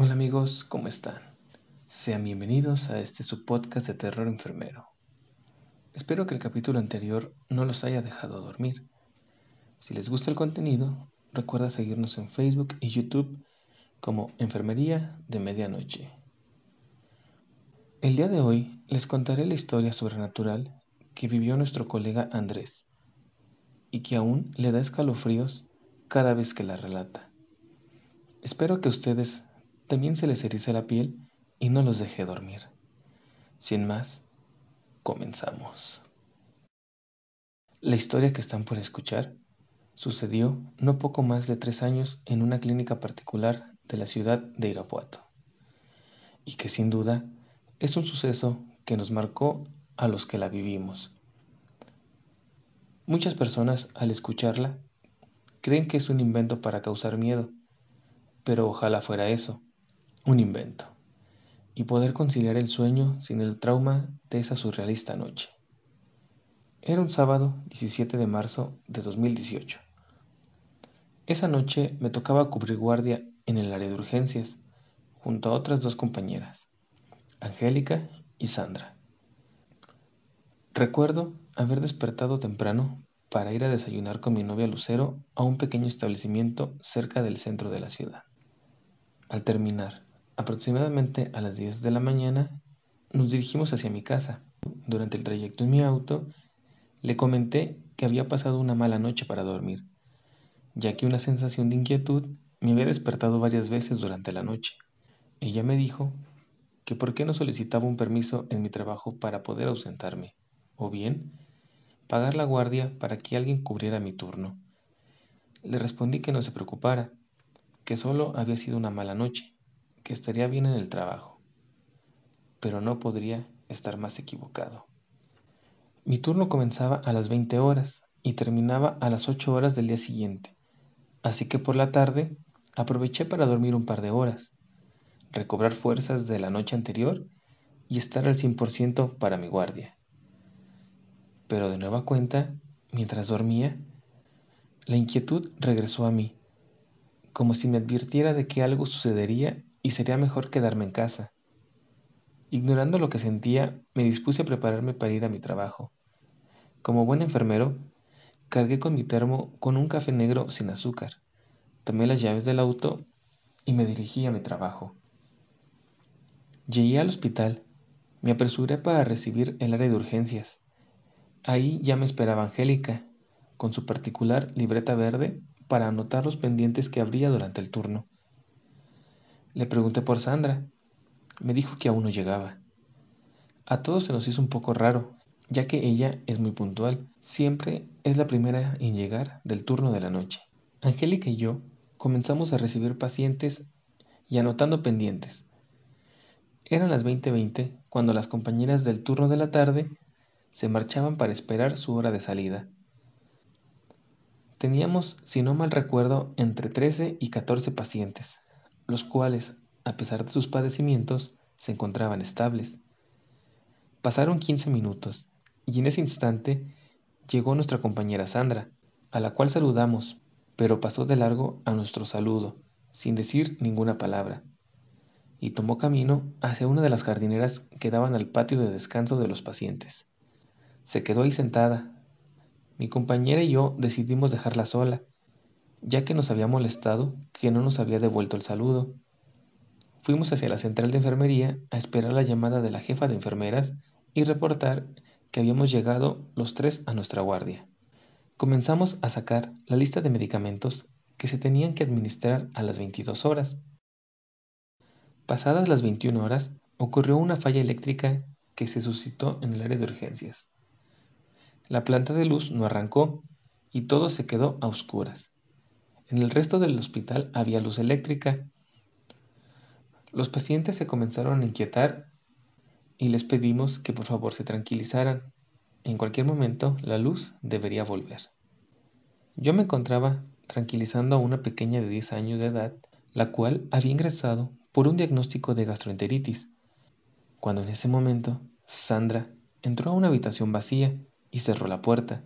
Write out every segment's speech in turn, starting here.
Hola amigos, ¿cómo están? Sean bienvenidos a este subpodcast de terror enfermero. Espero que el capítulo anterior no los haya dejado dormir. Si les gusta el contenido, recuerda seguirnos en Facebook y YouTube como Enfermería de Medianoche. El día de hoy les contaré la historia sobrenatural que vivió nuestro colega Andrés y que aún le da escalofríos cada vez que la relata. Espero que ustedes también se les erice la piel y no los deje dormir. Sin más, comenzamos. La historia que están por escuchar sucedió no poco más de tres años en una clínica particular de la ciudad de Irapuato, y que sin duda es un suceso que nos marcó a los que la vivimos. Muchas personas al escucharla creen que es un invento para causar miedo, pero ojalá fuera eso, un invento, y poder conciliar el sueño sin el trauma de esa surrealista noche. Era un sábado 17 de marzo de 2018. Esa noche me tocaba cubrir guardia en el área de urgencias, junto a otras dos compañeras, Angélica y Sandra. Recuerdo haber despertado temprano para ir a desayunar con mi novia Lucero a un pequeño establecimiento cerca del centro de la ciudad. Al terminar Aproximadamente a las 10 de la mañana nos dirigimos hacia mi casa. Durante el trayecto en mi auto le comenté que había pasado una mala noche para dormir, ya que una sensación de inquietud me había despertado varias veces durante la noche. Ella me dijo que por qué no solicitaba un permiso en mi trabajo para poder ausentarme, o bien pagar la guardia para que alguien cubriera mi turno. Le respondí que no se preocupara, que solo había sido una mala noche que estaría bien en el trabajo, pero no podría estar más equivocado. Mi turno comenzaba a las 20 horas y terminaba a las 8 horas del día siguiente, así que por la tarde aproveché para dormir un par de horas, recobrar fuerzas de la noche anterior y estar al 100% para mi guardia. Pero de nueva cuenta, mientras dormía, la inquietud regresó a mí, como si me advirtiera de que algo sucedería y sería mejor quedarme en casa. Ignorando lo que sentía, me dispuse a prepararme para ir a mi trabajo. Como buen enfermero, cargué con mi termo con un café negro sin azúcar, tomé las llaves del auto y me dirigí a mi trabajo. Llegué al hospital, me apresuré para recibir el área de urgencias. Ahí ya me esperaba Angélica, con su particular libreta verde para anotar los pendientes que habría durante el turno. Le pregunté por Sandra. Me dijo que aún no llegaba. A todos se nos hizo un poco raro, ya que ella es muy puntual. Siempre es la primera en llegar del turno de la noche. Angélica y yo comenzamos a recibir pacientes y anotando pendientes. Eran las 20:20 cuando las compañeras del turno de la tarde se marchaban para esperar su hora de salida. Teníamos, si no mal recuerdo, entre 13 y 14 pacientes los cuales, a pesar de sus padecimientos, se encontraban estables. Pasaron 15 minutos y en ese instante llegó nuestra compañera Sandra, a la cual saludamos, pero pasó de largo a nuestro saludo, sin decir ninguna palabra, y tomó camino hacia una de las jardineras que daban al patio de descanso de los pacientes. Se quedó ahí sentada. Mi compañera y yo decidimos dejarla sola, ya que nos había molestado que no nos había devuelto el saludo. Fuimos hacia la central de enfermería a esperar la llamada de la jefa de enfermeras y reportar que habíamos llegado los tres a nuestra guardia. Comenzamos a sacar la lista de medicamentos que se tenían que administrar a las 22 horas. Pasadas las 21 horas, ocurrió una falla eléctrica que se suscitó en el área de urgencias. La planta de luz no arrancó y todo se quedó a oscuras. En el resto del hospital había luz eléctrica. Los pacientes se comenzaron a inquietar y les pedimos que por favor se tranquilizaran. En cualquier momento la luz debería volver. Yo me encontraba tranquilizando a una pequeña de 10 años de edad, la cual había ingresado por un diagnóstico de gastroenteritis, cuando en ese momento Sandra entró a una habitación vacía y cerró la puerta.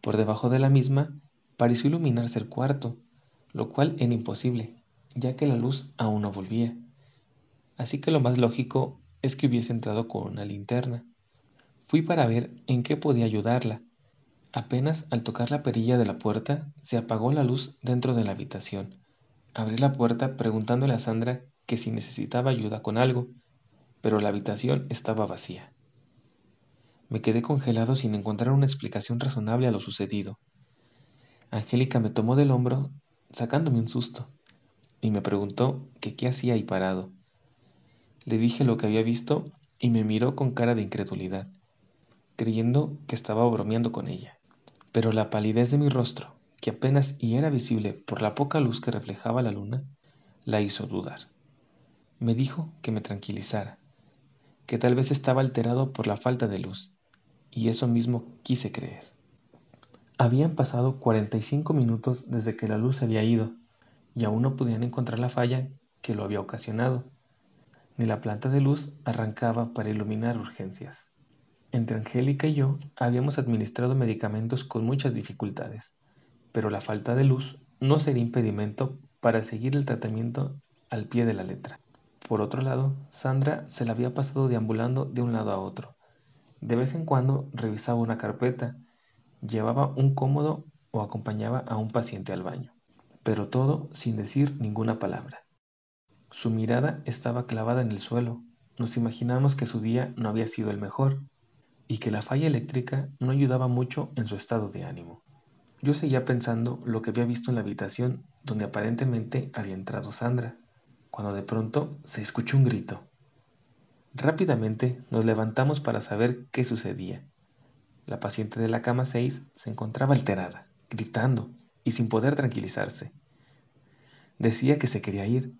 Por debajo de la misma pareció iluminarse el cuarto, lo cual era imposible, ya que la luz aún no volvía. Así que lo más lógico es que hubiese entrado con una linterna. Fui para ver en qué podía ayudarla. Apenas al tocar la perilla de la puerta, se apagó la luz dentro de la habitación. Abrí la puerta preguntándole a Sandra que si necesitaba ayuda con algo, pero la habitación estaba vacía. Me quedé congelado sin encontrar una explicación razonable a lo sucedido. Angélica me tomó del hombro, sacándome un susto, y me preguntó que qué hacía ahí parado. Le dije lo que había visto y me miró con cara de incredulidad, creyendo que estaba bromeando con ella. Pero la palidez de mi rostro, que apenas y era visible por la poca luz que reflejaba la luna, la hizo dudar. Me dijo que me tranquilizara, que tal vez estaba alterado por la falta de luz, y eso mismo quise creer. Habían pasado 45 minutos desde que la luz se había ido, y aún no podían encontrar la falla que lo había ocasionado. Ni la planta de luz arrancaba para iluminar urgencias. Entre Angélica y yo habíamos administrado medicamentos con muchas dificultades, pero la falta de luz no sería impedimento para seguir el tratamiento al pie de la letra. Por otro lado, Sandra se la había pasado deambulando de un lado a otro. De vez en cuando revisaba una carpeta llevaba un cómodo o acompañaba a un paciente al baño, pero todo sin decir ninguna palabra. Su mirada estaba clavada en el suelo. Nos imaginamos que su día no había sido el mejor y que la falla eléctrica no ayudaba mucho en su estado de ánimo. Yo seguía pensando lo que había visto en la habitación donde aparentemente había entrado Sandra, cuando de pronto se escuchó un grito. Rápidamente nos levantamos para saber qué sucedía. La paciente de la cama 6 se encontraba alterada, gritando y sin poder tranquilizarse. Decía que se quería ir,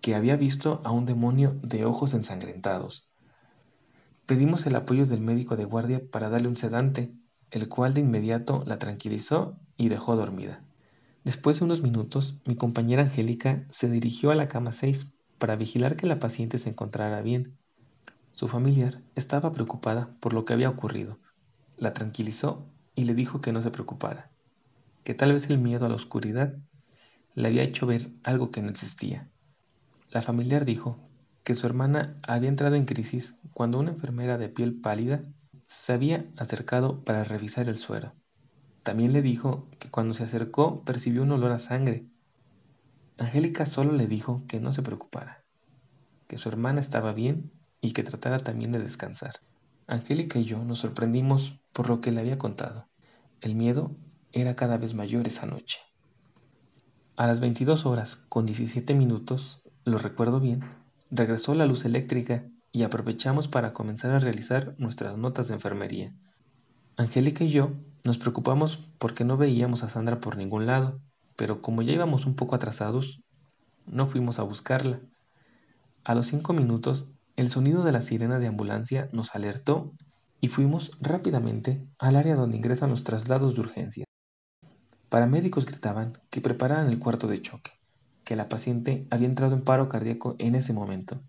que había visto a un demonio de ojos ensangrentados. Pedimos el apoyo del médico de guardia para darle un sedante, el cual de inmediato la tranquilizó y dejó dormida. Después de unos minutos, mi compañera Angélica se dirigió a la cama 6 para vigilar que la paciente se encontrara bien. Su familiar estaba preocupada por lo que había ocurrido la tranquilizó y le dijo que no se preocupara, que tal vez el miedo a la oscuridad le había hecho ver algo que no existía. La familiar dijo que su hermana había entrado en crisis cuando una enfermera de piel pálida se había acercado para revisar el suero. También le dijo que cuando se acercó percibió un olor a sangre. Angélica solo le dijo que no se preocupara, que su hermana estaba bien y que tratara también de descansar. Angélica y yo nos sorprendimos por lo que le había contado. El miedo era cada vez mayor esa noche. A las 22 horas con 17 minutos, lo recuerdo bien, regresó la luz eléctrica y aprovechamos para comenzar a realizar nuestras notas de enfermería. Angélica y yo nos preocupamos porque no veíamos a Sandra por ningún lado, pero como ya íbamos un poco atrasados, no fuimos a buscarla. A los cinco minutos, el sonido de la sirena de ambulancia nos alertó y fuimos rápidamente al área donde ingresan los traslados de urgencia. Paramédicos gritaban que prepararan el cuarto de choque, que la paciente había entrado en paro cardíaco en ese momento.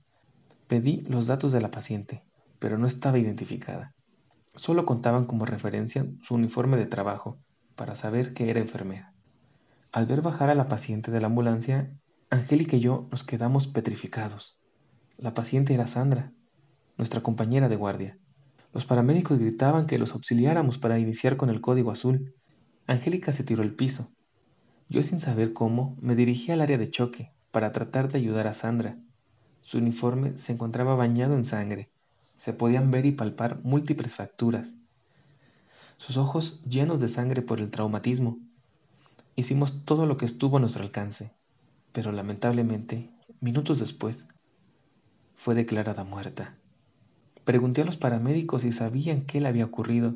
Pedí los datos de la paciente, pero no estaba identificada. Solo contaban como referencia su uniforme de trabajo para saber que era enfermera. Al ver bajar a la paciente de la ambulancia, Angélica y yo nos quedamos petrificados. La paciente era Sandra, nuestra compañera de guardia. Los paramédicos gritaban que los auxiliáramos para iniciar con el código azul. Angélica se tiró al piso. Yo sin saber cómo me dirigí al área de choque para tratar de ayudar a Sandra. Su uniforme se encontraba bañado en sangre. Se podían ver y palpar múltiples fracturas. Sus ojos llenos de sangre por el traumatismo. Hicimos todo lo que estuvo a nuestro alcance, pero lamentablemente, minutos después, fue declarada muerta. Pregunté a los paramédicos si sabían qué le había ocurrido.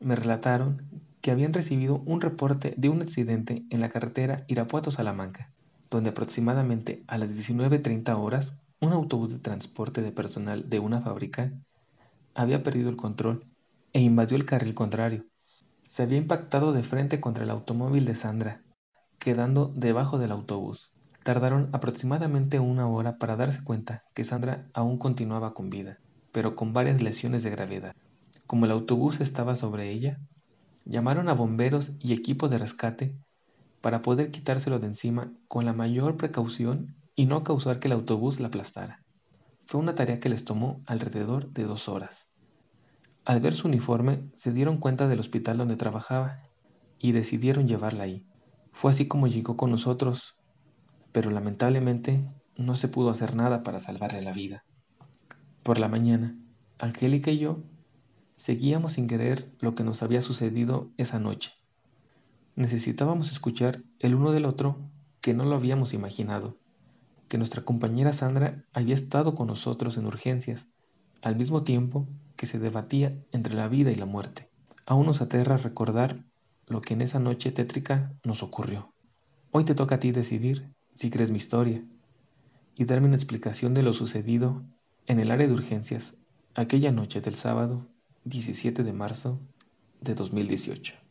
Me relataron que habían recibido un reporte de un accidente en la carretera Irapuato-Salamanca, donde aproximadamente a las 19.30 horas un autobús de transporte de personal de una fábrica había perdido el control e invadió el carril contrario. Se había impactado de frente contra el automóvil de Sandra, quedando debajo del autobús. Tardaron aproximadamente una hora para darse cuenta que Sandra aún continuaba con vida pero con varias lesiones de gravedad. Como el autobús estaba sobre ella, llamaron a bomberos y equipo de rescate, para poder quitárselo de encima con la mayor precaución y no causar que el autobús la aplastara. Fue una tarea que les tomó alrededor de dos horas. Al ver su uniforme, se dieron cuenta del hospital donde trabajaba y decidieron llevarla ahí. Fue así como llegó con nosotros, pero lamentablemente no se pudo hacer nada para salvarle la vida. Por la mañana, Angélica y yo seguíamos sin querer lo que nos había sucedido esa noche. Necesitábamos escuchar el uno del otro que no lo habíamos imaginado, que nuestra compañera Sandra había estado con nosotros en urgencias, al mismo tiempo que se debatía entre la vida y la muerte. Aún nos aterra recordar lo que en esa noche tétrica nos ocurrió. Hoy te toca a ti decidir si crees mi historia y darme una explicación de lo sucedido en el área de urgencias aquella noche del sábado 17 de marzo de 2018.